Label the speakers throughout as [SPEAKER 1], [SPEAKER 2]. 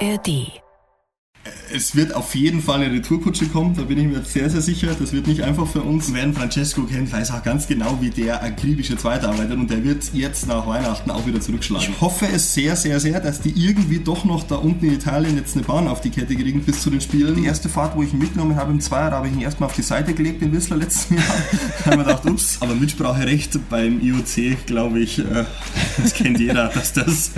[SPEAKER 1] ARD
[SPEAKER 2] es wird auf jeden Fall eine Retourkutsche kommen, da bin ich mir sehr, sehr sicher. Das wird nicht einfach für uns. Wer Francesco kennt, weiß auch ganz genau, wie der akribische jetzt weiterarbeitet und der wird jetzt nach Weihnachten auch wieder zurückschlagen. Ich hoffe es sehr, sehr, sehr, dass die irgendwie doch noch da unten in Italien jetzt eine Bahn auf die Kette kriegen bis zu den Spielen. Die erste Fahrt, wo ich ihn mitgenommen habe im Zweier, habe ich ihn erstmal auf die Seite gelegt, den Whistler letzten Jahr. da haben wir gedacht, ups, aber Mitspracherecht beim IOC, glaube ich, äh, das kennt jeder, dass das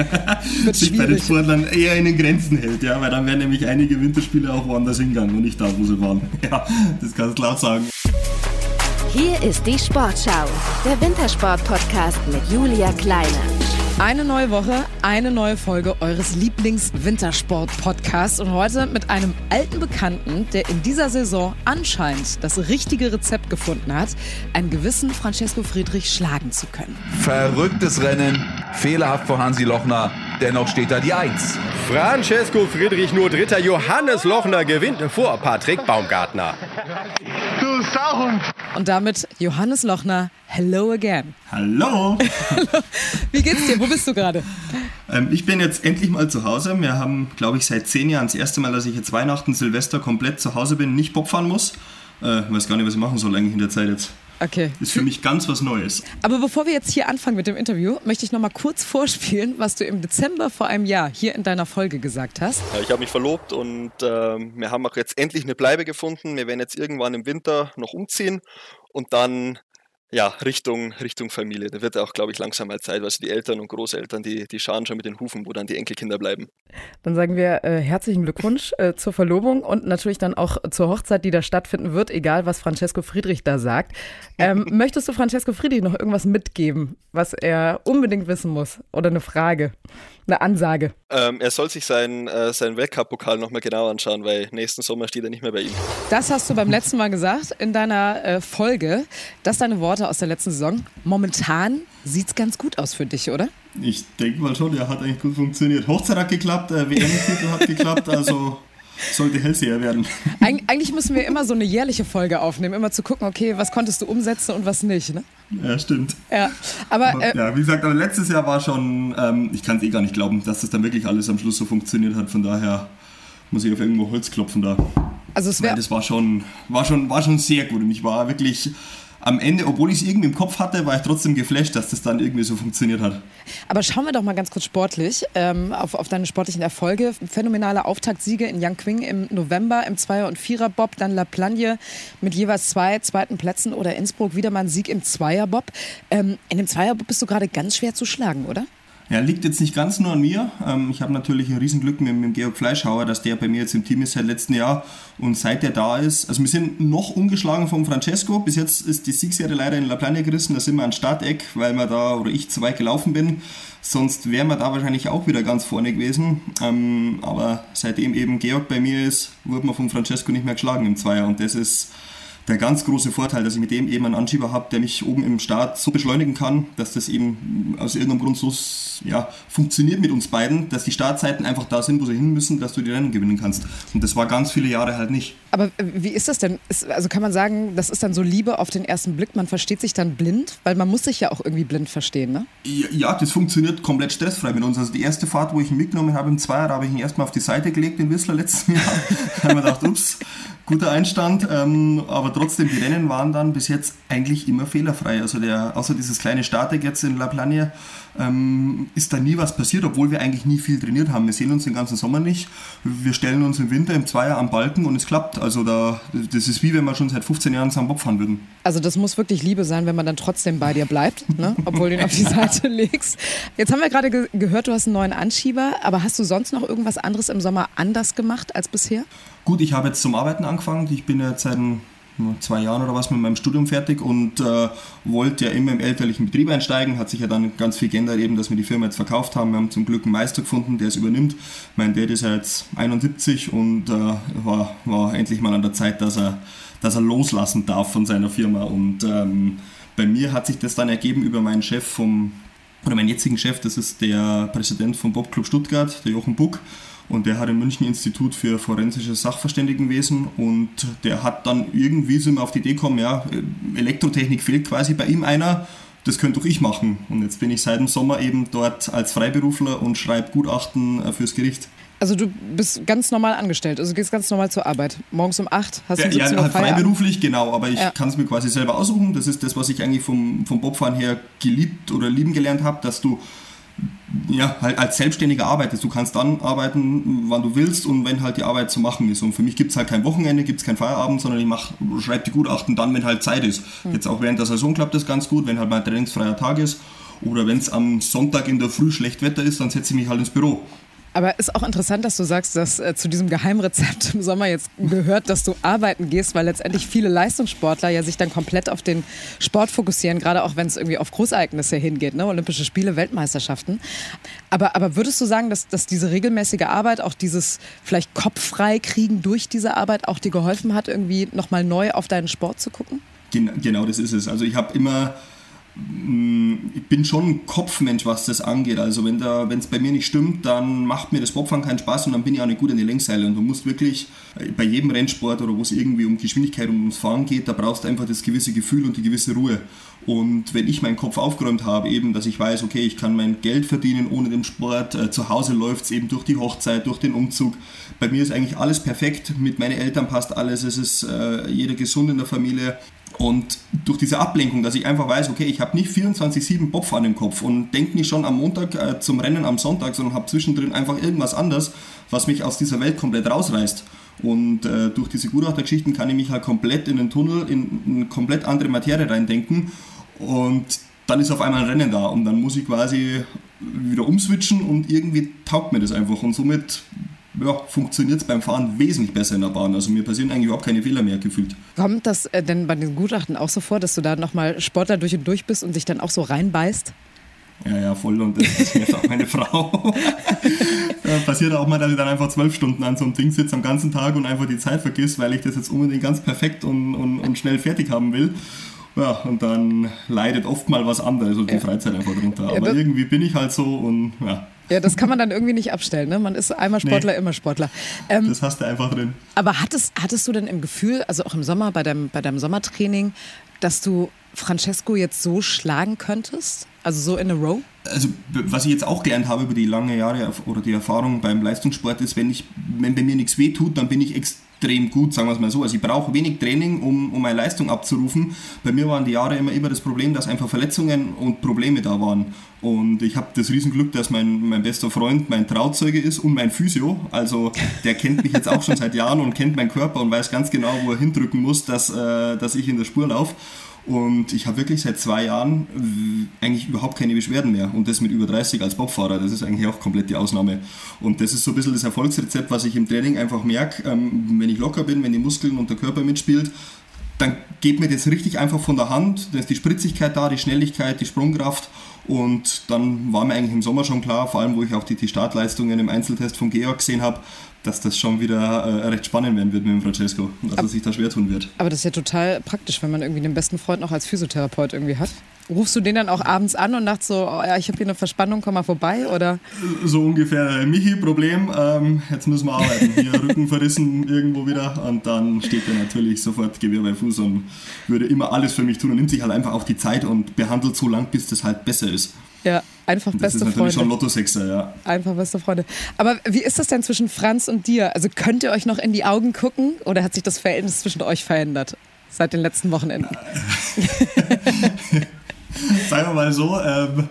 [SPEAKER 2] sich bei den Sportlern eher in den Grenzen hält, ja, weil dann werden nämlich einige Winter Winterspiele auch woanders hingegangen und nicht da, wo sie waren. Ja, das kannst du laut sagen.
[SPEAKER 1] Hier ist die Sportschau, der Wintersport-Podcast mit Julia Kleine.
[SPEAKER 3] Eine neue Woche, eine neue Folge eures Lieblings-Wintersport-Podcasts und heute mit einem alten Bekannten, der in dieser Saison anscheinend das richtige Rezept gefunden hat, einen gewissen Francesco Friedrich schlagen zu können.
[SPEAKER 4] Verrücktes Rennen, fehlerhaft vor Hansi Lochner, dennoch steht da die Eins.
[SPEAKER 5] Francesco Friedrich nur Dritter, Johannes Lochner gewinnt vor Patrick Baumgartner.
[SPEAKER 3] Du Sauhund! Und damit Johannes Lochner, hello again.
[SPEAKER 2] Hallo!
[SPEAKER 3] Wie geht's dir? Wo bist du gerade?
[SPEAKER 2] Ähm, ich bin jetzt endlich mal zu Hause. Wir haben, glaube ich, seit zehn Jahren das erste Mal, dass ich jetzt Weihnachten, Silvester komplett zu Hause bin, nicht Bob fahren muss. Äh, weiß gar nicht, was ich machen soll eigentlich in der Zeit jetzt.
[SPEAKER 3] Okay.
[SPEAKER 2] Ist für mich ganz was Neues.
[SPEAKER 3] Aber bevor wir jetzt hier anfangen mit dem Interview, möchte ich noch mal kurz vorspielen, was du im Dezember vor einem Jahr hier in deiner Folge gesagt hast.
[SPEAKER 6] Ich habe mich verlobt und äh, wir haben auch jetzt endlich eine Bleibe gefunden. Wir werden jetzt irgendwann im Winter noch umziehen und dann ja, Richtung, Richtung Familie. Da wird auch, glaube ich, langsam mal Zeit, weil die Eltern und Großeltern, die, die scharen schon mit den Hufen, wo dann die Enkelkinder bleiben.
[SPEAKER 3] Dann sagen wir äh, herzlichen Glückwunsch äh, zur Verlobung und natürlich dann auch zur Hochzeit, die da stattfinden wird, egal was Francesco Friedrich da sagt. Ähm, möchtest du Francesco Friedrich noch irgendwas mitgeben, was er unbedingt wissen muss? Oder eine Frage? Eine Ansage.
[SPEAKER 6] Ähm, er soll sich seinen, äh, seinen Weltcup-Pokal nochmal genau anschauen, weil nächsten Sommer steht er nicht mehr bei ihm.
[SPEAKER 3] Das hast du beim letzten Mal gesagt in deiner äh, Folge. Das deine Worte aus der letzten Saison. Momentan sieht es ganz gut aus für dich, oder?
[SPEAKER 2] Ich denke mal schon, der hat eigentlich gut funktioniert. Hochzeit hat geklappt, äh, WM-Titel hat geklappt, also sollte Hellseher werden.
[SPEAKER 3] Eig eigentlich müssen wir immer so eine jährliche Folge aufnehmen, immer zu gucken, okay, was konntest du umsetzen und was nicht, ne?
[SPEAKER 2] Ja, stimmt.
[SPEAKER 3] Ja, aber, äh,
[SPEAKER 2] ja, wie gesagt, aber letztes Jahr war schon, ähm, ich kann es eh gar nicht glauben, dass das dann wirklich alles am Schluss so funktioniert hat. Von daher muss ich auf irgendwo Holz klopfen da.
[SPEAKER 3] Also es wäre.
[SPEAKER 2] Das war schon, war schon, war schon sehr gut und ich war wirklich am Ende, obwohl ich es irgendwie im Kopf hatte, war ich trotzdem geflasht, dass das dann irgendwie so funktioniert hat.
[SPEAKER 3] Aber schauen wir doch mal ganz kurz sportlich ähm, auf, auf deine sportlichen Erfolge. Phänomenale Auftaktsiege in Yangqing im November im Zweier- und Vierer-Bob, dann La Plagne mit jeweils zwei zweiten Plätzen oder Innsbruck wieder mal ein Sieg im Zweier-Bob. Ähm, in dem Zweier-Bob bist du gerade ganz schwer zu schlagen, oder?
[SPEAKER 2] Ja, liegt jetzt nicht ganz nur an mir. Ähm, ich habe natürlich ein Riesenglück mit, mit Georg Fleischhauer, dass der bei mir jetzt im Team ist seit letztem Jahr und seit der da ist. Also wir sind noch ungeschlagen vom Francesco. Bis jetzt ist die Siegserie leider in La Plane gerissen. Da sind wir an Starteck, weil wir da oder ich zu weit gelaufen bin. Sonst wären wir da wahrscheinlich auch wieder ganz vorne gewesen. Ähm, aber seitdem eben Georg bei mir ist, wurde man vom Francesco nicht mehr geschlagen im Zweier und das ist der ganz große Vorteil, dass ich mit dem eben einen Anschieber habe, der mich oben im Start so beschleunigen kann, dass das eben aus irgendeinem Grund so ja, funktioniert mit uns beiden, dass die Startzeiten einfach da sind, wo sie hin müssen, dass du die Rennen gewinnen kannst. Und das war ganz viele Jahre halt nicht.
[SPEAKER 3] Aber wie ist das denn? Ist, also kann man sagen, das ist dann so Liebe auf den ersten Blick, man versteht sich dann blind? Weil man muss sich ja auch irgendwie blind verstehen, ne?
[SPEAKER 2] Ja, das funktioniert komplett stressfrei mit uns. Also die erste Fahrt, wo ich ihn mitgenommen habe im Zweier, habe ich ihn erstmal auf die Seite gelegt, den Whistler letzten Jahr. da haben wir gedacht, ups, guter Einstand. Ähm, aber trotzdem, die Rennen waren dann bis jetzt eigentlich immer fehlerfrei. Also der, außer dieses kleine Startdeck jetzt in La Plagne, ähm, ist da nie was passiert, obwohl wir eigentlich nie viel trainiert haben. Wir sehen uns den ganzen Sommer nicht. Wir stellen uns im Winter im Zweier am Balken und es klappt. Also da, das ist wie wenn wir schon seit 15 Jahren zusammen Bob fahren würden.
[SPEAKER 3] Also das muss wirklich Liebe sein, wenn man dann trotzdem bei dir bleibt, ne? obwohl du ihn auf die Seite legst. Jetzt haben wir gerade ge gehört, du hast einen neuen Anschieber, aber hast du sonst noch irgendwas anderes im Sommer anders gemacht als bisher?
[SPEAKER 2] Gut, ich habe jetzt zum Arbeiten angefangen. Ich bin jetzt seit zwei Jahren oder was mit meinem Studium fertig und äh, wollte ja immer im elterlichen Betrieb einsteigen. Hat sich ja dann ganz viel geändert, eben, dass wir die Firma jetzt verkauft haben. Wir haben zum Glück einen Meister gefunden, der es übernimmt. Mein Dad ist ja jetzt 71 und äh, war, war endlich mal an der Zeit, dass er, dass er loslassen darf von seiner Firma. Und ähm, bei mir hat sich das dann ergeben über meinen Chef vom, oder meinen jetzigen Chef, das ist der Präsident vom Bobclub Stuttgart, der Jochen Buck. Und der hat im München Institut für forensisches Sachverständigenwesen und der hat dann irgendwie so auf die Idee gekommen, ja, Elektrotechnik fehlt quasi bei ihm einer. das könnte doch ich machen. Und jetzt bin ich seit dem Sommer eben dort als Freiberufler und schreibe Gutachten äh, fürs Gericht.
[SPEAKER 3] Also du bist ganz normal angestellt, also gehst ganz normal zur Arbeit. Morgens um 8 hast du
[SPEAKER 2] Ja,
[SPEAKER 3] 17
[SPEAKER 2] ja halt freiberuflich, genau, aber ich
[SPEAKER 3] Ja.
[SPEAKER 2] kann es mir quasi selber aussuchen. Das ist das, was ich eigentlich vom, vom Bobfahren her geliebt oder lieben gelernt habe, dass du ja, halt als Selbstständiger arbeitest. Du kannst dann arbeiten, wann du willst und wenn halt die Arbeit zu machen ist. Und für mich gibt es halt kein Wochenende, gibt es kein Feierabend, sondern ich mach, schreibe die Gutachten dann, wenn halt Zeit ist. Jetzt auch während der Saison klappt das ganz gut, wenn halt mein trainingsfreier Tag ist. Oder wenn es am Sonntag in der Früh schlecht Wetter ist, dann setze ich mich halt ins Büro.
[SPEAKER 3] Aber ist auch interessant, dass du sagst, dass äh, zu diesem Geheimrezept im Sommer jetzt gehört, dass du arbeiten gehst, weil letztendlich viele Leistungssportler ja sich dann komplett auf den Sport fokussieren, gerade auch wenn es irgendwie auf Großereignisse hingeht, ne? Olympische Spiele, Weltmeisterschaften. Aber, aber würdest du sagen, dass, dass diese regelmäßige Arbeit, auch dieses vielleicht kopffrei kriegen durch diese Arbeit auch dir geholfen hat, irgendwie nochmal neu auf deinen Sport zu gucken?
[SPEAKER 2] Gen genau das ist es. Also ich habe immer, ich bin schon ein Kopfmensch, was das angeht. Also wenn es bei mir nicht stimmt, dann macht mir das Bobfahren keinen Spaß und dann bin ich auch nicht gut an die Lenkseile. Und du musst wirklich äh, bei jedem Rennsport oder wo es irgendwie um Geschwindigkeit und ums Fahren geht, da brauchst du einfach das gewisse Gefühl und die gewisse Ruhe. Und wenn ich meinen Kopf aufgeräumt habe, eben, dass ich weiß, okay, ich kann mein Geld verdienen ohne den Sport, äh, zu Hause läuft es eben durch die Hochzeit, durch den Umzug. Bei mir ist eigentlich alles perfekt, mit meinen Eltern passt alles, es ist äh, jeder gesund in der Familie. Und durch diese Ablenkung, dass ich einfach weiß, okay, ich habe nicht 24-7 Bobfahren im Kopf und denke nicht schon am Montag äh, zum Rennen am Sonntag, sondern habe zwischendrin einfach irgendwas anderes, was mich aus dieser Welt komplett rausreißt. Und äh, durch diese Gutachtergeschichten kann ich mich halt komplett in den Tunnel, in eine komplett andere Materie reindenken. Und dann ist auf einmal ein Rennen da und dann muss ich quasi wieder umswitchen und irgendwie taugt mir das einfach. Und somit ja, funktioniert es beim Fahren wesentlich besser in der Bahn. Also mir passieren eigentlich überhaupt keine Fehler mehr gefühlt.
[SPEAKER 3] Kommt das äh, denn bei den Gutachten auch so vor, dass du da nochmal Sportler durch und durch bist und dich dann auch so reinbeißt?
[SPEAKER 2] Ja, ja, voll. Und das ist jetzt auch meine Frau. Ja, passiert auch mal, dass ich dann einfach zwölf Stunden an so einem Ding sitze am ganzen Tag und einfach die Zeit vergiss, weil ich das jetzt unbedingt ganz perfekt und, und, und schnell fertig haben will. Ja, und dann leidet oft mal was anderes und die Freizeit einfach drunter. Aber
[SPEAKER 3] das-
[SPEAKER 2] irgendwie bin ich halt so und ja,
[SPEAKER 3] Ja, das kann man dann irgendwie nicht abstellen. Ne? Man ist einmal Sportler,
[SPEAKER 2] Nee.
[SPEAKER 3] immer Sportler. Ähm,
[SPEAKER 2] das hast du einfach drin.
[SPEAKER 3] aber hattest, hattest du denn im Gefühl, also auch im Sommer bei deinem, bei deinem Sommertraining, dass du Francesco jetzt so schlagen könntest? Also so in a row?
[SPEAKER 2] also was ich jetzt auch gelernt habe über die lange Jahre oder die Erfahrung beim Leistungssport ist, wenn ich, wenn bei mir nichts weh tut, dann bin ich extrem gut, sagen wir es mal so. Also ich brauche wenig Training, um, um meine Leistung abzurufen. Bei mir waren die Jahre immer immer das Problem, dass einfach Verletzungen und Probleme da waren. Und ich habe das Riesenglück, dass mein, mein bester Freund mein Trauzeuge ist und mein Physio. Also der kennt mich jetzt auch schon seit Jahren und kennt meinen Körper und weiß ganz genau, wo er hindrücken muss, dass, äh, dass ich in der Spur laufe. Und ich habe wirklich seit zwei Jahren äh, eigentlich überhaupt keine Beschwerden mehr. Und das mit über 30 als Bobfahrer, das ist eigentlich auch komplett die Ausnahme. Und das ist so ein bisschen das Erfolgsrezept, was ich im Training einfach merke, ähm, wenn ich locker bin, wenn die Muskeln und der Körper mitspielt, dann geht mir das richtig einfach von der Hand. Da ist die Spritzigkeit da, die Schnelligkeit, die Sprungkraft. Und dann war mir eigentlich im Sommer schon klar, vor allem wo ich auch die, die Startleistungen im Einzeltest von Georg gesehen habe, dass das schon wieder äh, recht spannend werden wird mit dem Francesco. und Dass er sich da schwer tun wird.
[SPEAKER 3] Aber das ist ja total praktisch, wenn man irgendwie den besten Freund noch als Physiotherapeut irgendwie hat. Rufst du den dann auch abends an und sagst so, oh ja, ich habe hier eine Verspannung, komm mal vorbei? Oder
[SPEAKER 2] So ungefähr, äh, Michi, Problem, ähm, jetzt müssen wir arbeiten. Hier Rücken verrissen irgendwo wieder und dann steht er natürlich sofort Gewehr bei Fuß und würde immer alles für mich tun und nimmt sich halt einfach auch die Zeit und behandelt so lang, bis das halt besser ist.
[SPEAKER 3] ja, einfach
[SPEAKER 2] Das
[SPEAKER 3] beste
[SPEAKER 2] ist natürlich schon
[SPEAKER 3] Freunde.
[SPEAKER 2] Lotto-Sechser, ja.
[SPEAKER 3] Einfach beste Freunde. Aber wie ist das denn zwischen Franz und dir? Also könnt ihr euch noch in die Augen gucken oder hat sich das Verhältnis zwischen euch verändert seit den letzten Wochenenden?
[SPEAKER 2] Sagen wir mal so, ähm,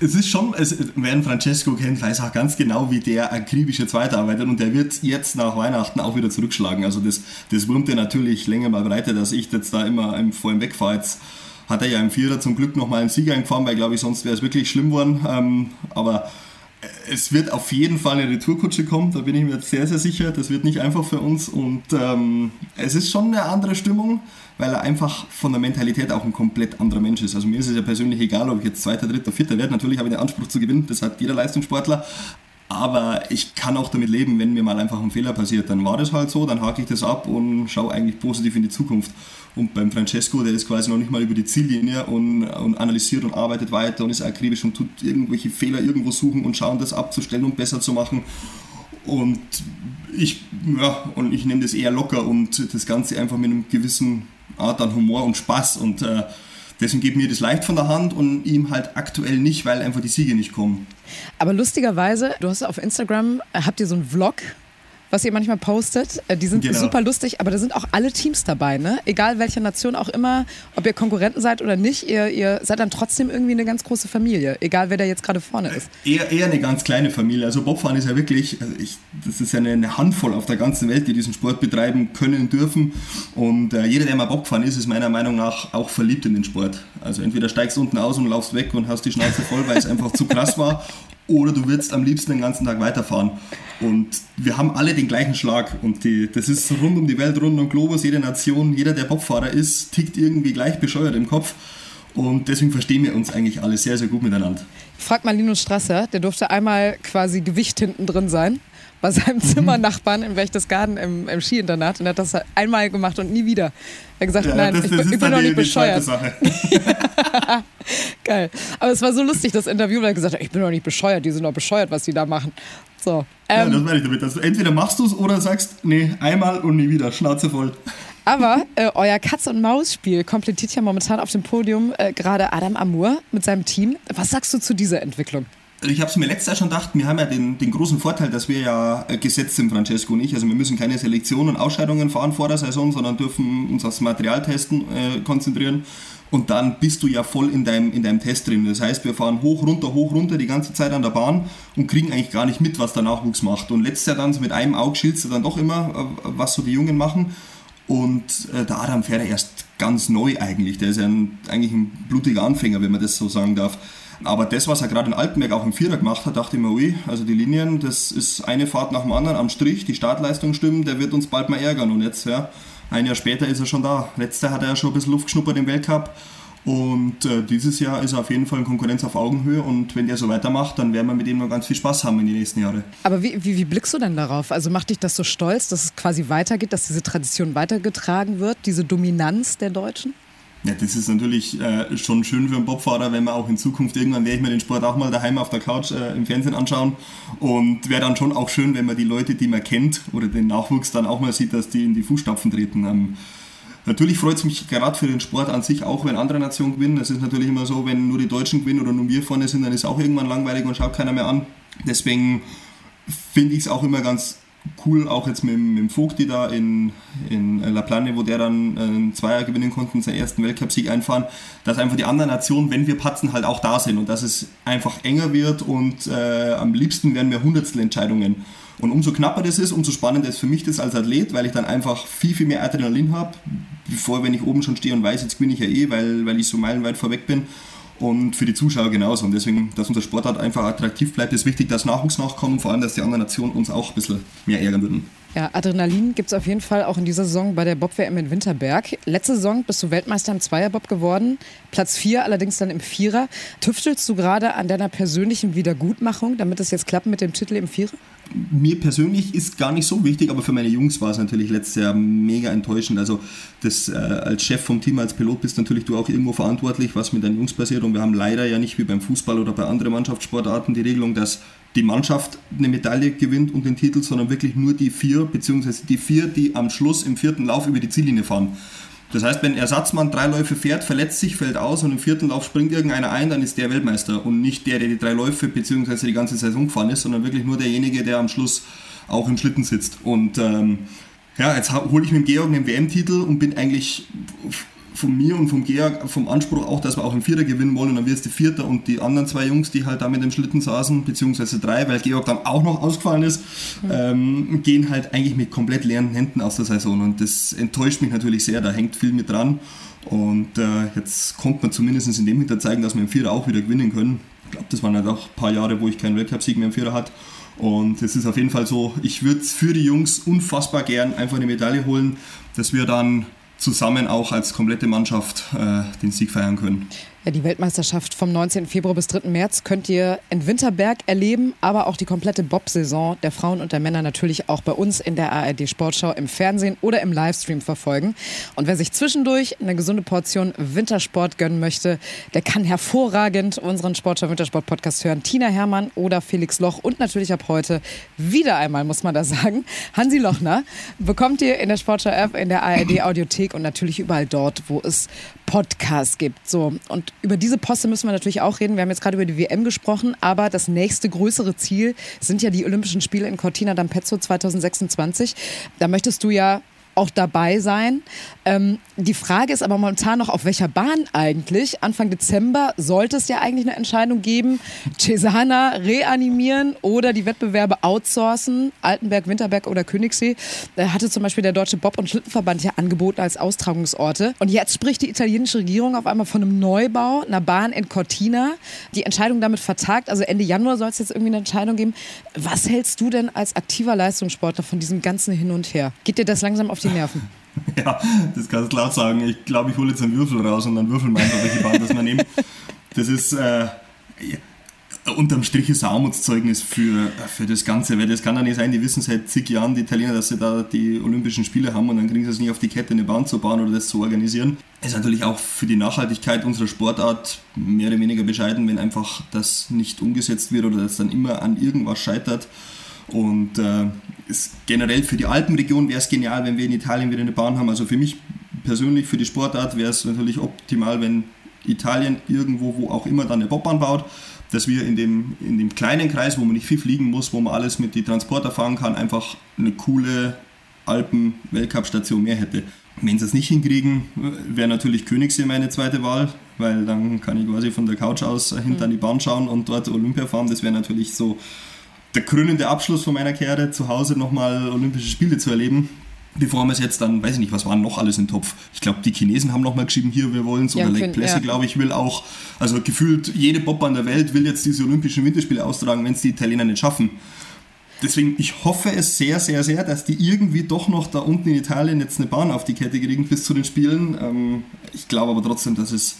[SPEAKER 2] es ist schon, es, wer Francesco kennt, weiß auch ganz genau, wie der akribisch jetzt weiterarbeitet und der wird jetzt nach Weihnachten auch wieder zurückschlagen. Also das, das wurmt er natürlich länger mal breiter, dass ich jetzt da immer im- vor ihm wegfahre. Jetzt hat er ja im Vierer zum Glück nochmal einen Sieger eingefahren, weil glaube ich, sonst wäre es wirklich schlimm geworden. Ähm, aber es wird auf jeden Fall eine Retourkutsche kommen, da bin ich mir sehr, sehr sicher. Das wird nicht einfach für uns und ähm, es ist schon eine andere Stimmung, weil er einfach von der Mentalität auch ein komplett anderer Mensch ist. Also mir ist es ja persönlich egal, ob ich jetzt Zweiter, Dritter, Vierter werde. Natürlich habe ich den Anspruch zu gewinnen, das hat jeder Leistungssportler. Aber ich kann auch damit leben, wenn mir mal einfach ein Fehler passiert. Dann war das halt so, dann hake ich das ab und schaue eigentlich positiv in die Zukunft. Und beim Francesco, der ist quasi noch nicht mal über die Ziellinie und, und analysiert und arbeitet weiter und ist akribisch und tut irgendwelche Fehler irgendwo suchen und schauen, das abzustellen und besser zu machen. Und ich, ja, und ich nehme das eher locker und das Ganze einfach mit einem gewissen Art an Humor und Spaß. Und äh, deswegen geht mir das leicht von der Hand und ihm halt aktuell nicht, weil einfach die Siege nicht kommen.
[SPEAKER 3] Aber lustigerweise, du hast auf Instagram, habt ihr so einen Vlog was ihr manchmal postet. Äh, die sind genau. super lustig, aber da sind auch alle Teams dabei, ne? Egal welche Nation auch immer, ob ihr Konkurrenten seid oder nicht, ihr, ihr seid dann trotzdem irgendwie eine ganz große Familie, egal wer da jetzt gerade vorne ist.
[SPEAKER 2] Eher, eher eine ganz kleine Familie. Also Bobfahren ist ja wirklich, also ich, das ist ja eine, eine, Handvoll auf der ganzen Welt, die diesen Sport betreiben können, dürfen. Und äh, jeder, der mal Bob gefahren ist, ist meiner Meinung nach auch verliebt in den Sport. Also entweder steigst du unten aus und laufst weg und hast die Schnauze voll, weil es einfach zu krass war, oder du willst am liebsten den ganzen Tag weiterfahren. Und wir haben alle den gleichen Schlag und die, das ist rund um die Welt, rund um Globus, jede Nation, jeder, der Bobfahrer ist, tickt irgendwie gleich bescheuert im Kopf. Und deswegen verstehen wir uns eigentlich alle sehr, sehr gut miteinander.
[SPEAKER 3] Frag mal Linus Strasser, der durfte einmal quasi Gewicht hinten drin sein bei seinem mhm. Zimmernachbarn in Berchtesgaden im, im Skiinternat und er hat das einmal gemacht und nie wieder. Er hat gesagt, ja, nein, das, ich, das ich bin noch nicht bescheuert. Geil. Aber es war so lustig, das Interview, weil er gesagt hat, ich bin doch nicht bescheuert, die sind doch bescheuert, was die da machen. So.
[SPEAKER 2] Ähm, ja, das meine ich damit. Also entweder machst du es oder sagst, nee, einmal und nie wieder, Schnauze voll.
[SPEAKER 3] Aber äh, euer Katz- und Maus-Spiel komplettiert ja momentan auf dem Podium äh, gerade Adam Amur mit seinem Team. Was sagst du zu dieser Entwicklung?
[SPEAKER 2] Ich habe es mir letztes Jahr schon gedacht, wir haben ja den, den großen Vorteil, dass wir ja äh, gesetzt sind, Francesco und ich. Also wir müssen keine Selektion und Ausscheidungen fahren vor der Saison, sondern dürfen uns aufs Materialtesten äh, konzentrieren. Und dann bist du ja voll in deinem, in deinem Test drin. Das heißt, wir fahren hoch, runter, hoch, runter die ganze Zeit an der Bahn und kriegen eigentlich gar nicht mit, was der Nachwuchs macht. Und letztes Jahr dann so mit einem Auge schielst du dann doch immer, äh, was so die Jungen machen. Und äh, der Adam fährt ja erst ganz neu eigentlich. Der ist ja ein, eigentlich ein blutiger Anfänger, wenn man das so sagen darf. Aber das, was er gerade in Altenberg auch im Vierer gemacht hat, dachte ich mir, ui, also die Linien, das ist eine Fahrt nach dem anderen am Strich, die Startleistung stimmt, der wird uns bald mal ärgern. Und jetzt, ja, ein Jahr später ist er schon da. Letztes Jahr hat er ja schon ein bisschen Luft geschnuppert im Weltcup. Und äh, dieses Jahr ist er auf jeden Fall in Konkurrenz auf Augenhöhe und wenn der so weitermacht, dann werden wir mit ihm noch ganz viel Spaß haben in den nächsten Jahren.
[SPEAKER 3] Aber wie, wie, wie blickst du denn darauf? Also macht dich das so stolz, dass es quasi weitergeht, dass diese Tradition weitergetragen wird, diese Dominanz der Deutschen?
[SPEAKER 2] Ja, das ist natürlich äh, schon schön für einen Bobfahrer, wenn man auch in Zukunft irgendwann werde ich mir den Sport auch mal daheim auf der Couch äh, im Fernsehen anschauen und wäre dann schon auch schön, wenn man die Leute, die man kennt oder den Nachwuchs dann auch mal sieht, dass die in die Fußstapfen treten. Ähm, natürlich freut es mich gerade für den Sport an sich auch, wenn andere Nationen gewinnen. Es ist natürlich immer so, wenn nur die Deutschen gewinnen oder nur wir vorne sind, dann ist auch irgendwann langweilig und schaut keiner mehr an. Deswegen finde ich es auch immer ganz cool, auch jetzt mit, mit dem Vogti da in, in La Plane, wo der dann äh, einen Zweier gewinnen konnte und seinen ersten Weltcupsieg einfahren, dass einfach die anderen Nationen, wenn wir patzen, halt auch da sind und dass es einfach enger wird und äh, am liebsten werden wir Hundertstelentscheidungen. Und umso knapper das ist, umso spannender ist für mich das als Athlet, weil ich dann einfach viel, viel mehr Adrenalin habe, bevor, wenn ich oben schon stehe und weiß, jetzt gewinne ich ja eh, weil, weil ich so meilenweit vorweg bin und für die Zuschauer genauso. Und deswegen, dass unser Sportart einfach attraktiv bleibt, ist wichtig, dass Nachwuchs nachkommt und vor allem, dass die anderen Nationen uns auch ein bisschen mehr ärgern würden.
[SPEAKER 3] Ja, Adrenalin gibt es auf jeden Fall auch in dieser Saison bei der Bob-WM in Winterberg. Letzte Saison bist du Weltmeister im Zweierbob geworden, Platz 4 allerdings dann im Vierer. Tüftelst du gerade an deiner persönlichen Wiedergutmachung, damit es jetzt klappt mit dem Titel im Vierer?
[SPEAKER 2] Mir persönlich ist gar nicht so wichtig, aber für meine Jungs war es natürlich letztes Jahr mega enttäuschend. Also das, äh, als Chef vom Team, als Pilot bist natürlich du auch irgendwo verantwortlich, was mit deinen Jungs passiert. Und wir haben leider ja nicht wie beim Fußball oder bei anderen Mannschaftssportarten die Regelung, dass die Mannschaft eine Medaille gewinnt und den Titel, sondern wirklich nur die vier, beziehungsweise die vier, die am Schluss im vierten Lauf über die Ziellinie fahren. Das heißt, wenn Ersatzmann drei Läufe fährt, verletzt sich, fällt aus und im vierten Lauf springt irgendeiner ein, dann ist der Weltmeister und nicht der, der die drei Läufe bzw. die ganze Saison gefahren ist, sondern wirklich nur derjenige, der am Schluss auch im Schlitten sitzt. Und ähm, ja, jetzt hole ich mit dem Georg einen WM-Titel und bin eigentlich von mir und vom Georg vom Anspruch auch, dass wir auch im Vierer gewinnen wollen und dann wirst du Vierter und die anderen zwei Jungs, die halt da mit dem Schlitten saßen, beziehungsweise drei, weil Georg dann auch noch ausgefallen ist, mhm. ähm, gehen halt eigentlich mit komplett leeren Händen aus der Saison und das enttäuscht mich natürlich sehr, da hängt viel mit dran und äh, jetzt kommt man zumindest in dem Hinter zeigen, dass wir im Vierer auch wieder gewinnen können. Ich glaube, das waren halt auch ein paar Jahre, wo ich keinen Weltcup-Sieg mehr im Vierer hatte und es ist auf jeden Fall so, ich würde für die Jungs unfassbar gern einfach eine Medaille holen, dass wir dann zusammen auch als komplette Mannschaft äh, den Sieg feiern können.
[SPEAKER 3] Ja, die Weltmeisterschaft vom 19. Februar bis 3. März könnt ihr in Winterberg erleben, aber auch die komplette Bob-Saison der Frauen und der Männer natürlich auch bei uns in der ARD Sportschau im Fernsehen oder im Livestream verfolgen. Und wer sich zwischendurch eine gesunde Portion Wintersport gönnen möchte, der kann hervorragend unseren Sportschau Wintersport Podcast hören. Tina Hermann oder Felix Loch und natürlich ab heute wieder einmal, muss man da sagen, Hansi Lochner bekommt ihr in der Sportschau App, in der ARD Audiothek und natürlich überall dort, wo es Podcasts gibt. So, und über diese Poste müssen wir natürlich auch reden. Wir haben jetzt gerade über die WM gesprochen, aber das nächste größere Ziel sind ja die Olympischen Spiele in Cortina d'Ampezzo 2026. Da möchtest du ja auch dabei sein. Ähm, die Frage ist aber momentan noch, auf welcher Bahn eigentlich? Anfang Dezember sollte es ja eigentlich eine Entscheidung geben, Cesana reanimieren oder die Wettbewerbe outsourcen, Altenberg, Winterberg oder Königssee. Da hatte zum Beispiel der Deutsche Bob- und Schlittenverband ja angeboten als Austragungsorte. Und jetzt spricht die italienische Regierung auf einmal von einem Neubau, einer Bahn in Cortina. Die Entscheidung damit vertagt, also Ende Januar soll es jetzt irgendwie eine Entscheidung geben. Was hältst du denn als aktiver Leistungssportler von diesem ganzen Hin und Her? Geht dir das langsam auf die Nerven?
[SPEAKER 2] Ja, das kannst du laut sagen. Ich glaube, ich hole jetzt einen Würfel raus und dann würfeln wir einfach, welche Bahn das wir nehmen. Das ist äh, unterm Strich ein Armutszeugnis für, für das Ganze, weil das kann ja nicht sein, die wissen seit zig Jahren, die Italiener, dass sie da die Olympischen Spiele haben und dann kriegen sie es nicht auf die Kette, eine Bahn zu bauen oder das zu organisieren. Ist natürlich auch für die Nachhaltigkeit unserer Sportart mehr oder weniger bescheiden, wenn einfach das nicht umgesetzt wird oder das dann immer an irgendwas scheitert. Und äh, ist generell für die Alpenregion wäre es genial, wenn wir in Italien wieder eine Bahn haben. Also für mich persönlich, für die Sportart wäre es natürlich optimal, wenn Italien irgendwo, wo auch immer, dann eine Bobbahn baut, dass wir in dem, in dem kleinen Kreis, wo man nicht viel fliegen muss, wo man alles mit den Transporter fahren kann, einfach eine coole Alpen-Weltcup-Station mehr hätte. Wenn sie es nicht hinkriegen, wäre natürlich Königssee meine zweite Wahl, weil dann kann ich quasi von der Couch aus hinter mhm. die Bahn schauen und dort Olympia fahren. Das wäre natürlich so der krönende Abschluss von meiner Karriere, zu Hause nochmal Olympische Spiele zu erleben. Bevor wir es jetzt dann, weiß ich nicht, was war noch alles im Topf? Ich glaube, die Chinesen haben nochmal geschrieben, hier, wir wollen es. Ja, oder Lake Plessy, ja. glaube ich, will auch, also gefühlt jede Bobbahn der Welt will jetzt diese Olympischen Winterspiele austragen, wenn es die Italiener nicht schaffen. Deswegen, ich hoffe es sehr, sehr, sehr, dass die irgendwie doch noch da unten in Italien jetzt eine Bahn auf die Kette kriegen bis zu den Spielen. Ähm, ich glaube aber trotzdem, dass es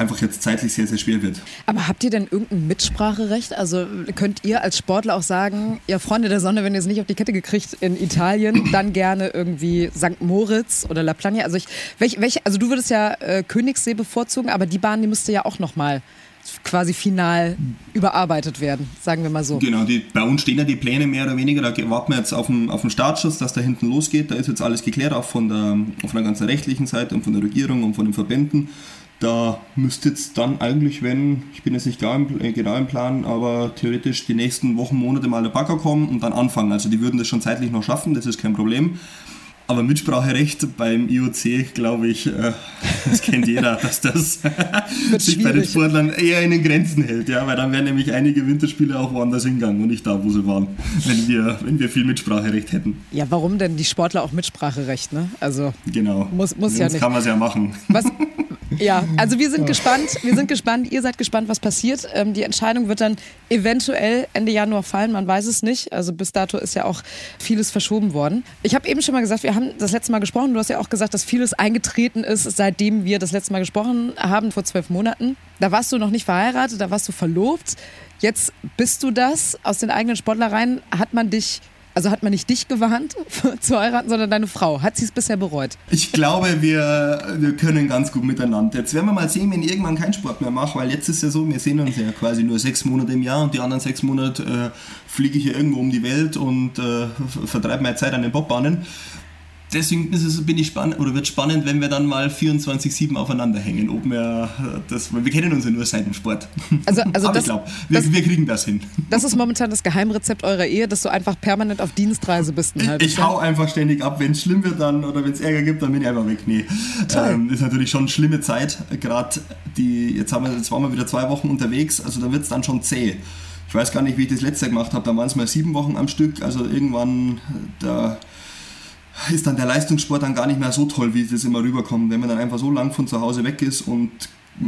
[SPEAKER 2] einfach jetzt zeitlich sehr, sehr schwer wird.
[SPEAKER 3] Aber habt ihr denn irgendein Mitspracherecht? Also könnt ihr als Sportler auch sagen, ja Freunde der Sonne, wenn ihr es nicht auf die Kette gekriegt in Italien, dann gerne irgendwie St. Moritz oder La Plania? Also, ich, welch, welch, also du würdest ja äh, Königssee bevorzugen, aber die Bahn, die müsste ja auch nochmal quasi final überarbeitet werden, sagen wir mal so.
[SPEAKER 2] Genau, die, bei uns stehen ja die Pläne mehr oder weniger, da warten wir jetzt auf den, auf den Startschuss, dass da hinten losgeht, da ist jetzt alles geklärt, auch von der, von der ganzen rechtlichen Seite und von der Regierung und von den Verbänden. Da müsste jetzt dann eigentlich, wenn, ich bin jetzt nicht genau im, äh, genau im Plan, aber theoretisch die nächsten Wochen, Monate mal der Bagger kommen und dann anfangen. Also die würden das schon zeitlich noch schaffen, das ist kein Problem. Aber Mitspracherecht beim IOC, glaube ich, äh, das kennt jeder, dass das sich bei den Sportlern eher in den Grenzen hält, ja, weil dann wären nämlich einige Winterspiele auch woanders hingegangen und nicht da, wo sie waren, wenn wir, wenn wir viel Mitspracherecht hätten.
[SPEAKER 3] Ja, warum denn die Sportler auch Mitspracherecht, ne? Also
[SPEAKER 2] genau.
[SPEAKER 3] muss, muss ja nicht.
[SPEAKER 2] kann man es ja machen.
[SPEAKER 3] Was, ja, also wir sind gespannt, wir sind gespannt, ihr seid gespannt, was passiert. Ähm, die Entscheidung wird dann eventuell Ende Januar fallen, man weiß es nicht. Also bis dato ist ja auch vieles verschoben worden. Ich habe eben schon mal gesagt, wir haben das letzte Mal gesprochen, du hast ja auch gesagt, dass vieles eingetreten ist, seitdem wir das letzte Mal gesprochen haben, vor zwölf Monaten. Da warst du noch nicht verheiratet, da warst du verlobt. Jetzt bist du das. Aus den eigenen Sportlereien hat man dich also hat man nicht dich gewarnt zu heiraten, sondern deine Frau. Hat sie es bisher bereut?
[SPEAKER 2] Ich glaube, wir, wir können ganz gut miteinander. Jetzt werden wir mal sehen, wenn ich irgendwann keinen Sport mehr mache, weil jetzt ist ja so, wir sehen uns ja quasi nur sechs Monate im Jahr und die anderen sechs Monate äh, fliege ich hier irgendwo um die Welt und äh, vertreibe meine Zeit an den Bobbahnen deswegen es, bin ich spannend oder wird spannend, wenn wir dann mal 24-7 aufeinander hängen. Ob wir das, wir kennen uns ja nur seit dem Sport.
[SPEAKER 3] Also, also
[SPEAKER 2] Aber
[SPEAKER 3] das,
[SPEAKER 2] ich glaube, wir, wir, kriegen das hin.
[SPEAKER 3] Das ist momentan das Geheimrezept eurer Ehe, dass du einfach permanent auf Dienstreise bist.
[SPEAKER 2] Ich, ich hau einfach ständig ab. Wenn es schlimm wird dann oder wenn es Ärger gibt, dann bin ich einfach weg. Nee. Ähm, ist natürlich schon eine schlimme Zeit. Gerade die, jetzt, haben wir, jetzt waren wir wieder zwei Wochen unterwegs, also da wird es dann schon zäh. Ich weiß gar nicht, wie ich das letzte gemacht habe. Da waren es mal sieben Wochen am Stück. Also irgendwann, da ist dann der Leistungssport dann gar nicht mehr so toll, wie das immer rüberkommt, wenn man dann einfach so lang von zu Hause weg ist und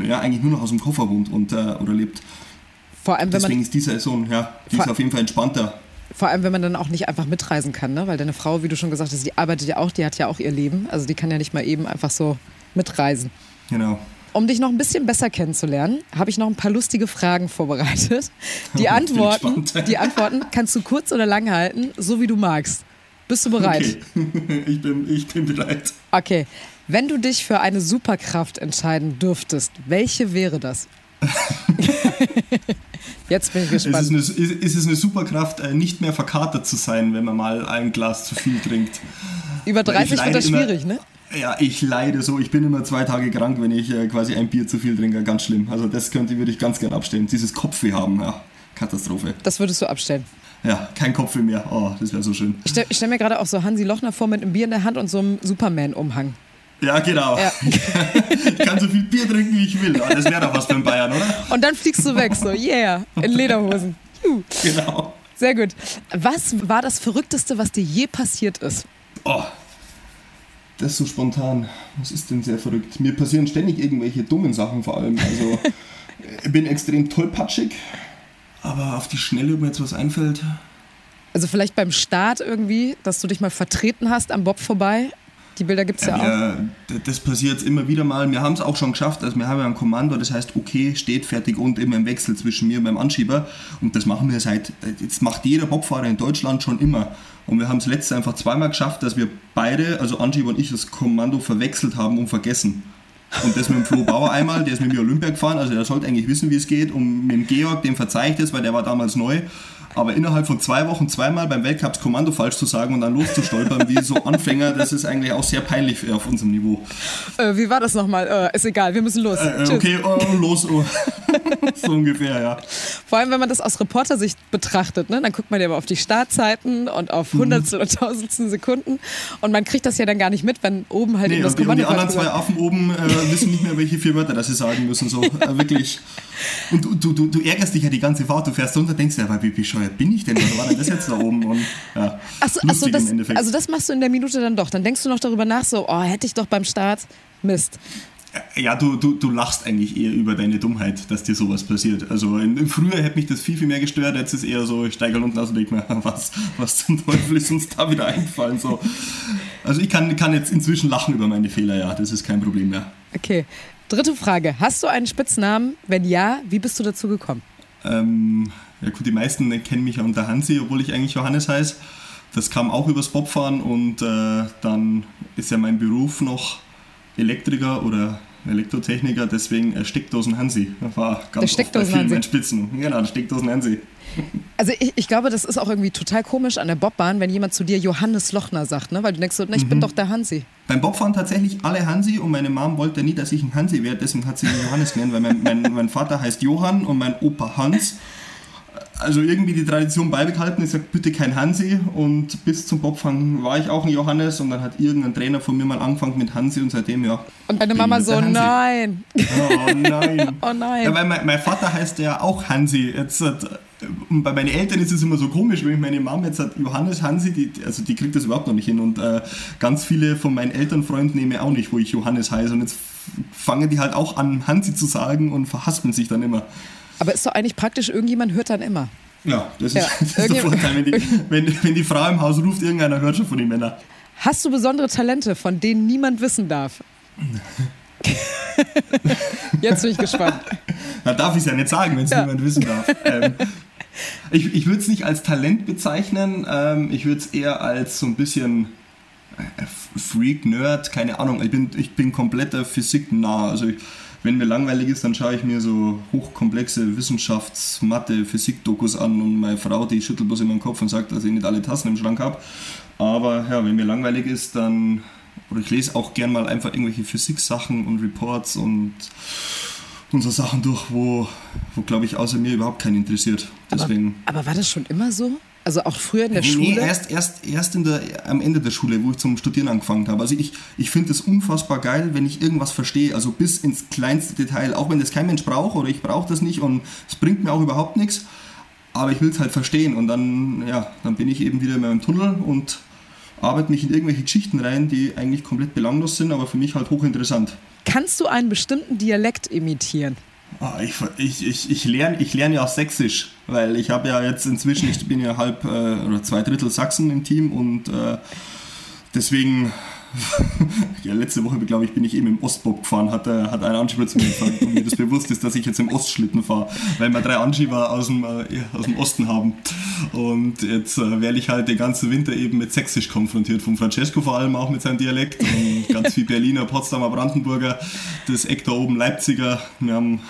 [SPEAKER 2] ja, eigentlich nur noch aus dem Koffer wohnt und, äh, oder lebt.
[SPEAKER 3] Vor allem,
[SPEAKER 2] Deswegen
[SPEAKER 3] man,
[SPEAKER 2] ist die Saison, ja, die ist auf jeden Fall entspannter.
[SPEAKER 3] Vor allem, wenn man dann auch nicht einfach mitreisen kann, ne? weil deine Frau, wie du schon gesagt hast, die arbeitet ja auch, die hat ja auch ihr Leben. Also die kann ja nicht mal eben einfach so mitreisen.
[SPEAKER 2] Genau.
[SPEAKER 3] Um dich noch ein bisschen besser kennenzulernen, habe ich noch ein paar lustige Fragen vorbereitet. Die Antworten, die Antworten kannst du kurz oder lang halten, so wie du magst. Bist du bereit?
[SPEAKER 2] Okay. Ich, bin, ich bin bereit.
[SPEAKER 3] Okay. Wenn du dich für eine Superkraft entscheiden dürftest, welche wäre das? Jetzt bin ich
[SPEAKER 2] Es
[SPEAKER 3] gespannt.
[SPEAKER 2] ist, eine, ist, es eine Superkraft, äh, nicht mehr verkatert zu sein, wenn man mal ein Glas zu viel trinkt.
[SPEAKER 3] Über 30 wird das
[SPEAKER 2] immer-
[SPEAKER 3] schwierig, ne?
[SPEAKER 2] Ja, ich leide so. Ich bin immer zwei Tage krank, wenn ich äh, quasi ein Bier zu viel trinke. Ganz schlimm. Also das könnte würde ich ganz gern abstellen. Dieses Kopfweh haben, ja. Katastrophe.
[SPEAKER 3] Das würdest du abstellen.
[SPEAKER 2] Ja, kein Kopfweh mehr. Oh, das wäre so schön.
[SPEAKER 3] Ich stelle stell mir gerade auch so Hansi Lochner vor mit einem Bier in der Hand und so einem Superman-Umhang.
[SPEAKER 2] Ja, genau.
[SPEAKER 3] Ja.
[SPEAKER 2] Ich kann so viel Bier trinken, wie ich will. Aber das wäre doch was für einen Bayern, oder?
[SPEAKER 3] Und dann fliegst du weg, so, yeah, in Lederhosen. Juhu.
[SPEAKER 2] Genau.
[SPEAKER 3] Sehr gut. Was war das Verrückteste, was dir je passiert ist?
[SPEAKER 2] Oh, das ist so spontan. Was ist denn sehr verrückt? Mir passieren ständig irgendwelche dummen Sachen vor allem. Also, ich bin extrem tollpatschig. Aber auf die Schnelle, ob mir jetzt was einfällt.
[SPEAKER 3] Also vielleicht beim Start irgendwie, dass du dich mal vertreten hast am Bob vorbei. Die Bilder gibt es ja, auch.
[SPEAKER 2] Ja, d- das passiert jetzt immer wieder mal. Wir haben es auch schon geschafft. Also wir haben ja ein Kommando, das heißt okay, steht, fertig und immer im Wechsel zwischen mir und meinem Anschieber. Und das machen wir seit, jetzt macht jeder Bobfahrer in Deutschland schon immer. Und wir haben es letztes einfach zweimal geschafft, dass wir beide, also Anschieber und ich, das Kommando verwechselt haben und vergessen. Und das mit dem Flo Bauer einmal, der ist mit mir Olympia gefahren, also der sollte eigentlich wissen, wie es geht. Und mit dem Georg, dem verzeihe ich das, weil der war damals neu. Aber innerhalb von zwei Wochen zweimal beim Weltcup das Kommando falsch zu sagen und dann loszustolpern wie so Anfänger, das ist eigentlich auch sehr peinlich auf unserem Niveau.
[SPEAKER 3] Äh, wie war das nochmal? Äh, ist egal, wir müssen los.
[SPEAKER 2] Äh,
[SPEAKER 3] Tschüss.
[SPEAKER 2] okay, oh, los. Oh. so ungefähr, ja.
[SPEAKER 3] Vor allem, wenn man das aus Reportersicht betrachtet, ne? dann guckt man ja immer auf die Startzeiten und
[SPEAKER 2] Mhm.
[SPEAKER 3] auf Hundertstel und Tausendstel Sekunden. Und man kriegt das ja dann gar nicht mit, wenn oben halt
[SPEAKER 2] Nee,
[SPEAKER 3] eben das
[SPEAKER 2] die, und
[SPEAKER 3] Kommando
[SPEAKER 2] die anderen zwei Affen oben äh, wissen nicht mehr, welche vier Wörter das sie sagen müssen. So, äh, wirklich. Und du, du, du, ärgerst dich ja die ganze Fahrt. Du fährst runter, denkst dir, aber wie bescheuert bin ich denn? Was war denn das jetzt da oben? Und, ja,
[SPEAKER 3] ach so,
[SPEAKER 2] lustig
[SPEAKER 3] das,
[SPEAKER 2] im Endeffekt.
[SPEAKER 3] also das machst du in der Minute dann doch. Dann denkst du noch darüber nach, so, oh, hätte ich doch beim Start. Mist.
[SPEAKER 2] Ja, du, du, du lachst eigentlich eher über deine Dummheit, dass dir sowas passiert. Also in, früher hätte mich das viel, viel mehr gestört. Jetzt ist eher so, ich steige unten aus und denke mir, was, was zum Teufel ist uns da wieder eingefallen? So. Also ich kann, kann jetzt inzwischen lachen über meine Fehler, ja, das ist kein Problem mehr.
[SPEAKER 3] Okay. Dritte Frage. Hast du einen Spitznamen? Wenn ja, wie bist du dazu gekommen?
[SPEAKER 2] Ähm, ja gut, die meisten kennen mich ja unter Hansi, obwohl ich eigentlich Johannes heiße. Das kam auch übers Bobfahren und äh, dann ist ja mein Beruf noch Elektriker oder Elektrotechniker, deswegen äh, Steckdosen Hansi. Das war
[SPEAKER 3] Der
[SPEAKER 2] ganz oft bei Spitzen. Genau, der Steckdosen Hansi.
[SPEAKER 3] Also ich, ich glaube, das ist auch irgendwie total komisch an der Bobbahn, wenn jemand zu dir Johannes Lochner sagt, ne? Weil du denkst so, na, ich bin
[SPEAKER 2] Mhm.
[SPEAKER 3] doch der Hansi.
[SPEAKER 2] Beim Bobfahren tatsächlich alle Hansi und meine Mom wollte nie, dass ich ein Hansi werde, deswegen hat sie mich Johannes genannt, weil mein, mein, mein Vater heißt Johann und mein Opa Hans. Also irgendwie die Tradition beibehalten, ich sage bitte kein Hansi und bis zum Bobfahren war ich auch ein Johannes und dann hat irgendein Trainer von mir mal angefangen mit Hansi und seitdem ja.
[SPEAKER 3] Und deine Mama so,
[SPEAKER 2] Hansi.
[SPEAKER 3] nein.
[SPEAKER 2] Oh nein.
[SPEAKER 3] Oh nein.
[SPEAKER 2] Ja, weil mein, mein Vater heißt ja auch Hansi. Jetzt hat, und bei meinen Eltern ist es immer so komisch, wenn ich meine Mama jetzt hat Johannes Hansi, die, also die kriegt das überhaupt noch nicht hin. Und äh, ganz viele von meinen Elternfreunden nehmen auch nicht, wo ich Johannes heiße. Und jetzt fangen die halt auch an, Hansi zu sagen und verhaspeln sich dann immer.
[SPEAKER 3] Aber ist doch eigentlich praktisch, irgendjemand hört dann immer.
[SPEAKER 2] Ja, das ist,
[SPEAKER 3] Ja,
[SPEAKER 2] ist der Vorteil. Wenn die, wenn, wenn die Frau im Haus ruft, irgendeiner hört schon von den Männern.
[SPEAKER 3] Hast du besondere Talente, von denen niemand wissen darf? Jetzt bin ich gespannt.
[SPEAKER 2] Da darf ich es ja nicht sagen, wenn es
[SPEAKER 3] Ja.
[SPEAKER 2] niemand wissen darf. Ähm, ich ich würde es nicht als Talent bezeichnen, ähm, ich würde es eher als so ein bisschen äh, Freak, Nerd, keine Ahnung. Ich bin, ich bin kompletter Physik-nah. Also ich, wenn mir langweilig ist, dann schaue ich mir so hochkomplexe Wissenschafts-, Mathe-, Physik-Dokus an und meine Frau, die schüttelt bloß in meinen Kopf und sagt, dass ich nicht alle Tassen im Schrank habe. Aber ja, wenn mir langweilig ist, dann, oder ich lese auch gern mal einfach irgendwelche Physik-Sachen und Reports und und so Sachen durch, wo, wo glaube ich, außer mir überhaupt keinen interessiert. Deswegen.
[SPEAKER 3] Aber war das schon immer so? Also auch früher in der
[SPEAKER 2] Nee,
[SPEAKER 3] Schule?
[SPEAKER 2] erst, erst, erst in der, am Ende der Schule, wo ich zum Studieren angefangen habe. Also ich, ich finde es unfassbar geil, wenn ich irgendwas verstehe, also bis ins kleinste Detail, auch wenn das kein Mensch braucht oder ich brauche das nicht und es bringt mir auch überhaupt nichts, aber ich will es halt verstehen und dann, ja, dann bin ich eben wieder in meinem Tunnel und arbeite mich in irgendwelche Geschichten rein, die eigentlich komplett belanglos sind, aber für mich halt hochinteressant.
[SPEAKER 3] Kannst du einen bestimmten Dialekt imitieren?
[SPEAKER 2] Ah, ich, ich, ich, ich lerne ich lern ja auch Sächsisch, weil ich habe ja jetzt inzwischen, ich bin ja halb äh, oder zwei Drittel Sachsen im Team und äh, deswegen ja, letzte Woche, glaube ich, bin ich eben im Ostbob gefahren, hat, äh, hat ein Anschieber zu mir gesagt und mir das bewusst ist, dass ich jetzt im Ostschlitten fahre, weil wir drei Anschieber aus dem, äh, aus dem Osten haben. Und jetzt äh, werde ich halt den ganzen Winter eben mit Sächsisch konfrontiert, von Francesco vor allem auch mit seinem Dialekt und ganz viel Berliner, Potsdamer, Brandenburger, das Eck da oben Leipziger. Wir haben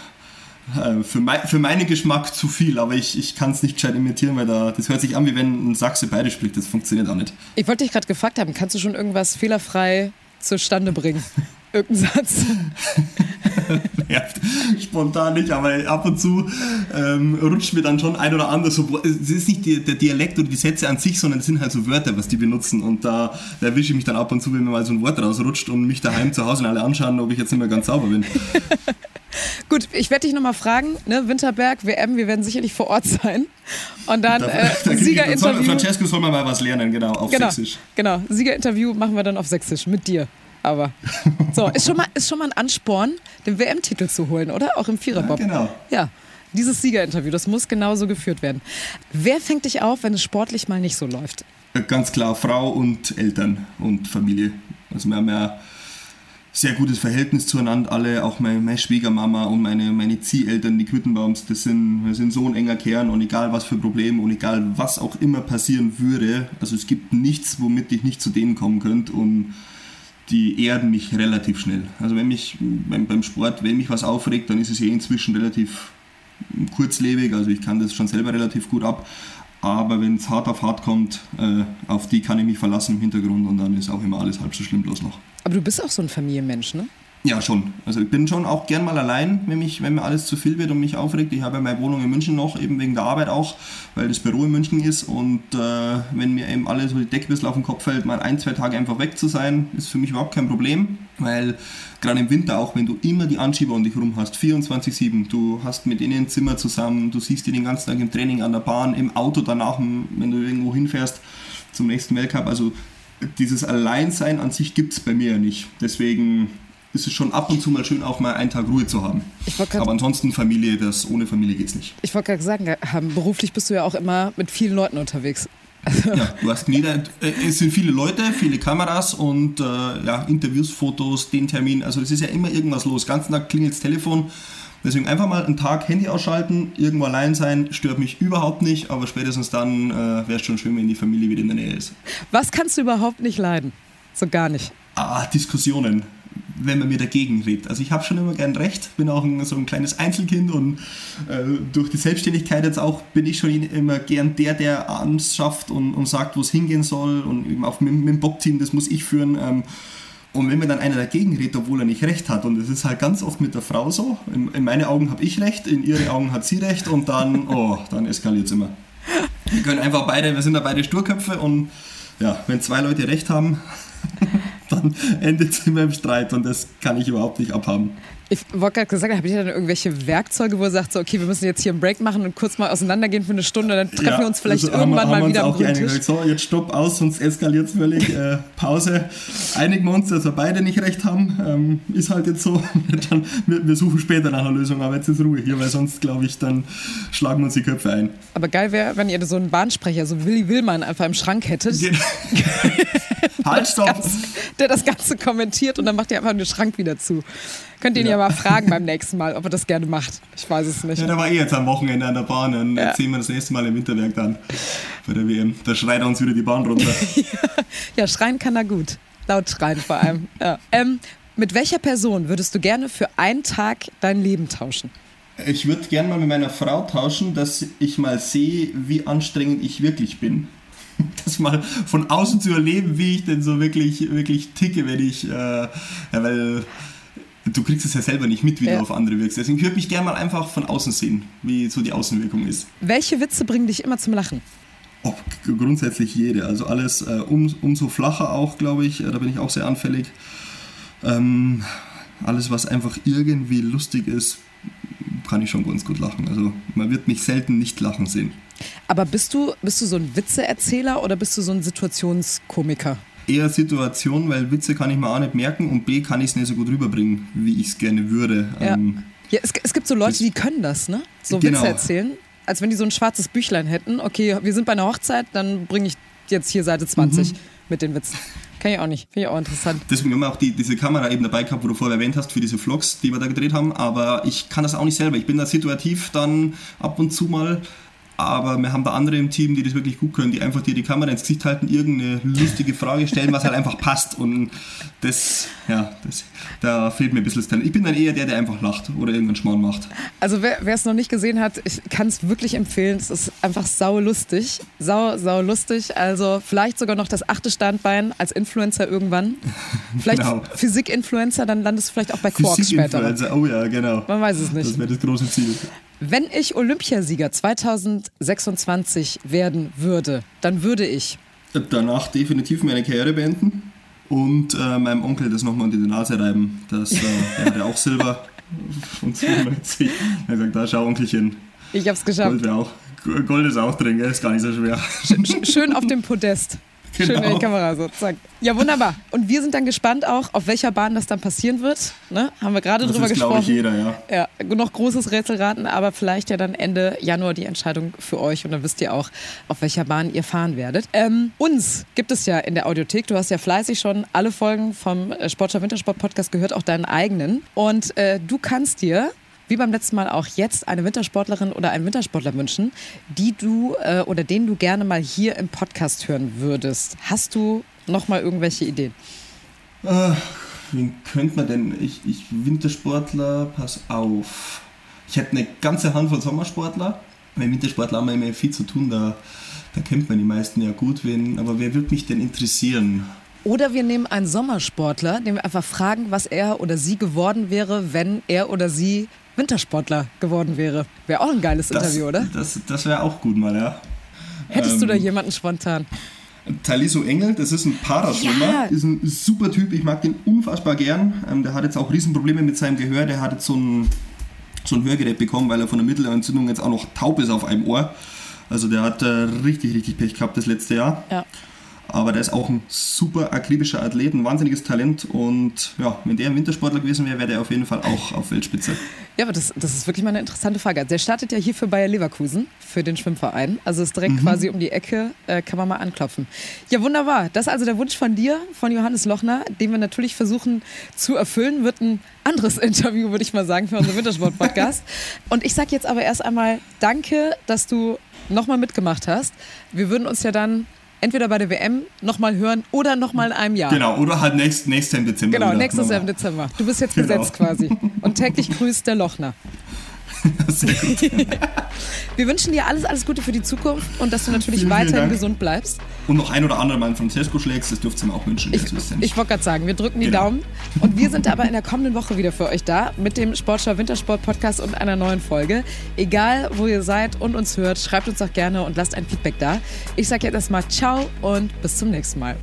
[SPEAKER 2] für, mein, für meinen Geschmack zu viel, aber ich, ich kann es nicht gescheit imitieren, weil da, das hört sich an, wie wenn ein Sachse beide spricht. Das funktioniert auch nicht.
[SPEAKER 3] Ich wollte dich gerade gefragt haben, kannst du schon irgendwas fehlerfrei zustande bringen? Irgendein Satz?
[SPEAKER 2] ja, spontan nicht, aber ab und zu ähm, rutscht mir dann schon ein oder anderes so. Es ist nicht die, der Dialekt oder die Sätze an sich, sondern es sind halt so Wörter, was die benutzen. Und da, da erwische ich mich dann ab und zu, wenn mir mal so ein Wort rausrutscht und mich daheim zu Hause und alle anschauen, ob ich jetzt nicht mehr ganz sauber bin.
[SPEAKER 3] Gut, ich werde dich nochmal fragen, ne? Winterberg, WM, wir werden sicherlich vor Ort sein. Und dann äh, Siegerinterview.
[SPEAKER 2] Francesco soll mal was lernen, genau, auf
[SPEAKER 3] genau,
[SPEAKER 2] Sächsisch.
[SPEAKER 3] Genau, Siegerinterview machen wir dann auf Sächsisch mit dir. Aber so, ist schon mal, ist schon mal ein Ansporn, den WM-Titel zu holen, oder? Auch im Viererbob.
[SPEAKER 2] Ja, genau.
[SPEAKER 3] Ja, dieses Siegerinterview, das muss genauso geführt werden. Wer fängt dich auf, wenn es sportlich mal nicht so läuft?
[SPEAKER 2] Ganz klar, Frau und Eltern und Familie. Also wir haben ja sehr gutes Verhältnis zueinander, alle, auch meine, meine Schwiegermama und meine, meine Zieheltern, die Quittenbaums, das sind, wir sind so ein enger Kern und egal was für Probleme und egal was auch immer passieren würde, also es gibt nichts, womit ich nicht zu denen kommen könnte und die erden mich relativ schnell. Also wenn mich beim, beim Sport, wenn mich was aufregt, dann ist es ja inzwischen relativ kurzlebig, also ich kann das schon selber relativ gut ab, aber wenn es hart auf hart kommt, äh, auf die kann ich mich verlassen im Hintergrund und dann ist auch immer alles halb so schlimm bloß noch.
[SPEAKER 3] Aber du bist auch so ein Familienmensch, ne?
[SPEAKER 2] Ja, schon. Also ich bin schon auch gern mal allein, wenn, mich, wenn mir alles zu viel wird und mich aufregt. Ich habe ja meine Wohnung in München noch, eben wegen der Arbeit auch, weil das Büro in München ist. Und äh, wenn mir eben alles so die bisschen auf den Kopf fällt, mal ein, zwei Tage einfach weg zu sein, ist für mich überhaupt kein Problem. Weil gerade im Winter auch, wenn du immer die Anschieber um dich rum hast, 24-7, du hast mit ihnen ein Zimmer zusammen, du siehst die den ganzen Tag im Training an der Bahn, im Auto danach, wenn du irgendwo hinfährst zum nächsten Weltcup. Also dieses Alleinsein an sich gibt es bei mir ja nicht. Deswegen ist es schon ab und zu mal schön, auch mal einen Tag Ruhe zu haben. Aber ansonsten Familie, das ohne Familie geht es nicht.
[SPEAKER 3] Ich wollte gerade sagen, beruflich bist du ja auch immer mit vielen Leuten unterwegs.
[SPEAKER 2] ja, du hast nie, äh, es sind viele Leute, viele Kameras und äh, ja, Interviews, Fotos, den Termin. Also es ist ja immer irgendwas los. Den ganzen Tag klingelt das Telefon. Deswegen einfach mal einen Tag Handy ausschalten, irgendwo allein sein, stört mich überhaupt nicht, aber spätestens dann äh, wäre es schon schön, wenn die Familie wieder in der Nähe ist.
[SPEAKER 3] Was kannst du überhaupt nicht leiden? So gar nicht.
[SPEAKER 2] Ah, Diskussionen wenn man mir dagegen redet. Also ich habe schon immer gern recht, bin auch ein, so ein kleines Einzelkind und äh, durch die Selbstständigkeit jetzt auch bin ich schon immer gern der, der anschafft und, und sagt, wo es hingehen soll und eben auch mit, mit dem Bob-Team, das muss ich führen. Ähm, und wenn mir dann einer dagegen redet, obwohl er nicht recht hat, und das ist halt ganz oft mit der Frau so, in, in meine Augen habe ich recht, in ihre Augen hat sie recht und dann, oh, dann eskaliert es immer. Wir können einfach beide, wir sind ja beide Sturköpfe und ja, wenn zwei Leute recht haben, dann endet es immer im Streit und das kann ich überhaupt nicht abhaben.
[SPEAKER 3] Ich wollte gerade gesagt, habe ich dann irgendwelche Werkzeuge, wo er sagt, so, okay, wir müssen jetzt hier einen Break machen und kurz mal auseinandergehen für eine Stunde, dann treffen ja, wir uns vielleicht also irgendwann haben, mal haben wieder am grünen Tisch.
[SPEAKER 2] So, jetzt stopp aus, sonst eskaliert es völlig. Äh, Pause. Einigen wir uns, dass wir beide nicht recht haben. Ähm, ist halt jetzt so. dann, wir, wir, suchen später nach einer Lösung, aber jetzt ist Ruhe hier, weil sonst, glaube ich, dann schlagen wir uns die Köpfe ein.
[SPEAKER 3] Aber geil wäre, wenn ihr so einen Bahnsprecher, so Willi Willmann, einfach im Schrank hättet.
[SPEAKER 2] halt, stopp!
[SPEAKER 3] der das Ganze kommentiert und dann macht ihr einfach den Schrank wieder zu. Könnt ihr ihn ja. ja mal fragen beim nächsten Mal, ob er das gerne macht. Ich weiß es nicht.
[SPEAKER 2] Ja, der war eh jetzt am Wochenende an der Bahn. Dann ja. sehen wir das nächste Mal im Winterwerk dann bei der WM. Da schreit er uns wieder die Bahn runter.
[SPEAKER 3] ja, schreien kann er gut. Laut schreien vor allem. Ja. Ähm, mit welcher Person würdest du gerne für einen Tag dein Leben tauschen?
[SPEAKER 2] Ich würde gerne mal mit meiner Frau tauschen, dass ich mal sehe, wie anstrengend ich wirklich bin. Das mal von außen zu erleben, wie ich denn so wirklich, wirklich ticke, wenn ich, äh, ja, weil du kriegst es ja selber nicht mit, wie ja. du auf andere wirkst. Deswegen würde ich gerne mal einfach von außen sehen, wie so die Außenwirkung ist.
[SPEAKER 3] Welche Witze bringen dich immer zum Lachen?
[SPEAKER 2] Oh, grundsätzlich jede. Also alles äh, um, umso flacher auch, glaube ich. Äh, da bin ich auch sehr anfällig. Ähm, alles, was einfach irgendwie lustig ist, kann ich schon ganz gut lachen. Also man wird mich selten nicht lachen sehen.
[SPEAKER 3] Aber bist du, bist du so ein Witzeerzähler oder bist du so ein Situationskomiker?
[SPEAKER 2] eher Situation, weil Witze kann ich mir auch nicht merken und B kann ich es nicht so gut rüberbringen, wie ich es gerne würde.
[SPEAKER 3] Ja. Ähm, ja, es, es, gibt so Leute, die können das, ne? So genau. Witze erzählen. Als wenn die so ein schwarzes Büchlein hätten. Okay, wir sind bei einer Hochzeit, dann bringe ich jetzt hier Seite 20 mhm. mit den Witzen. Kann ich auch nicht. Finde ich auch interessant.
[SPEAKER 2] Deswegen haben wir auch die, diese Kamera eben dabei gehabt, wo du vorher erwähnt hast, für diese Vlogs, die wir da gedreht haben. Aber ich kann das auch nicht selber. Ich bin da situativ dann ab und zu mal aber wir haben da andere im Team, die das wirklich gut können, die einfach dir die Kamera ins Gesicht halten, irgendeine lustige Frage stellen, was halt einfach passt. Und das, ja, das, da fehlt mir ein bisschen das Talent. Ich bin dann eher der, der einfach lacht oder irgendeinen Schmarrn macht.
[SPEAKER 3] Also wer es noch nicht gesehen hat, ich kann es wirklich empfehlen. Es ist einfach sau lustig. Sau, sau lustig. Also vielleicht sogar noch das achte Standbein als Influencer irgendwann. Vielleicht genau. Physik-Influencer, dann landest du vielleicht auch bei Quark später.
[SPEAKER 2] Oh ja, genau.
[SPEAKER 3] Man weiß es nicht.
[SPEAKER 2] Das wäre das große Ziel.
[SPEAKER 3] Wenn ich Olympiasieger 2026 werden würde, dann würde ich
[SPEAKER 2] danach definitiv meine Karriere beenden und äh, meinem Onkel das nochmal unter die Nase reiben. Das, äh, er hatte auch Silber von 92. Er sagt, da schau Onkelchen.
[SPEAKER 3] Ich hab's geschafft.
[SPEAKER 2] Gold, auch, Gold ist auch drin, gell? ist gar nicht so schwer.
[SPEAKER 3] Schön auf dem Podest. Genau. Schön in die Kamera so, zack. Ja, wunderbar. Und wir sind dann gespannt auch, auf welcher Bahn das dann passieren wird. Ne? Haben wir gerade drüber ist, gesprochen. Das
[SPEAKER 2] ich jeder, ja.
[SPEAKER 3] Ja, noch großes Rätselraten, aber vielleicht ja dann Ende Januar die Entscheidung für euch und dann wisst ihr auch, auf welcher Bahn ihr fahren werdet. Ähm, uns gibt es ja in der Audiothek. Du hast ja fleißig schon alle Folgen vom äh, Sportschau Wintersport Podcast gehört, auch deinen eigenen. Und äh, du kannst dir wie beim letzten Mal auch jetzt eine Wintersportlerin oder einen Wintersportler wünschen, die du äh, oder den du gerne mal hier im Podcast hören würdest. Hast du noch mal irgendwelche Ideen?
[SPEAKER 2] Ach, wen könnte man denn? Ich, ich Wintersportler, pass auf. Ich hätte eine ganze Handvoll Sommersportler. Bei Wintersportler haben wir immer viel zu tun, da, da kennt man die meisten ja gut. Wen, aber wer würde mich denn interessieren?
[SPEAKER 3] Oder wir nehmen einen Sommersportler, den wir einfach fragen, was er oder sie geworden wäre, wenn er oder sie Wintersportler geworden wäre. Wäre auch ein geiles
[SPEAKER 2] das,
[SPEAKER 3] Interview, oder?
[SPEAKER 2] Das, das wäre auch gut mal, ja.
[SPEAKER 3] Hättest ähm, du da ähm, jemanden spontan?
[SPEAKER 2] Taliso Engel, das ist ein Paraschwimmer, ja. ist ein super Typ, ich mag den unfassbar gern. Ähm, der hat jetzt auch Riesenprobleme mit seinem Gehör, der hat jetzt so ein, so ein Hörgerät bekommen, weil er von der Mittelentzündung jetzt auch noch taub ist auf einem Ohr. Also der hat äh, richtig, richtig Pech gehabt das letzte Jahr.
[SPEAKER 3] Ja.
[SPEAKER 2] Aber der ist auch ein super akribischer Athlet, ein wahnsinniges Talent. Und ja, wenn der ein Wintersportler gewesen wäre, wäre der auf jeden Fall auch auf Weltspitze.
[SPEAKER 3] Ja, aber das, das ist wirklich mal eine interessante Frage. Der startet ja hier für Bayer Leverkusen, für den Schwimmverein. Also ist direkt mhm. quasi um die Ecke, äh, kann man mal anklopfen. Ja, wunderbar. Das ist also der Wunsch von dir, von Johannes Lochner, den wir natürlich versuchen zu erfüllen. Wird ein anderes Interview, würde ich mal sagen, für unseren Wintersport-Podcast. Und ich sage jetzt aber erst einmal Danke, dass du nochmal mitgemacht hast. Wir würden uns ja dann entweder bei der WM nochmal hören oder nochmal in einem Jahr.
[SPEAKER 2] Genau, oder halt nächst, nächstes Jahr im Dezember.
[SPEAKER 3] Genau, nächstes Jahr im Dezember. Du bist jetzt genau. gesetzt quasi. Und täglich grüßt der Lochner.
[SPEAKER 2] Sehr gut.
[SPEAKER 3] Wir wünschen dir alles, alles Gute für die Zukunft und dass du natürlich vielen, weiterhin vielen gesund bleibst.
[SPEAKER 2] Und noch ein oder andere Mal in Francesco schlägst, das dürft ihr mir auch wünschen.
[SPEAKER 3] Ich, ich wollte gerade sagen, wir drücken die genau. Daumen. Und wir sind aber in der kommenden Woche wieder für euch da mit dem Sportschau Wintersport Podcast und einer neuen Folge. Egal, wo ihr seid und uns hört, schreibt uns auch gerne und lasst ein Feedback da. Ich sage jetzt erstmal Ciao und bis zum nächsten Mal.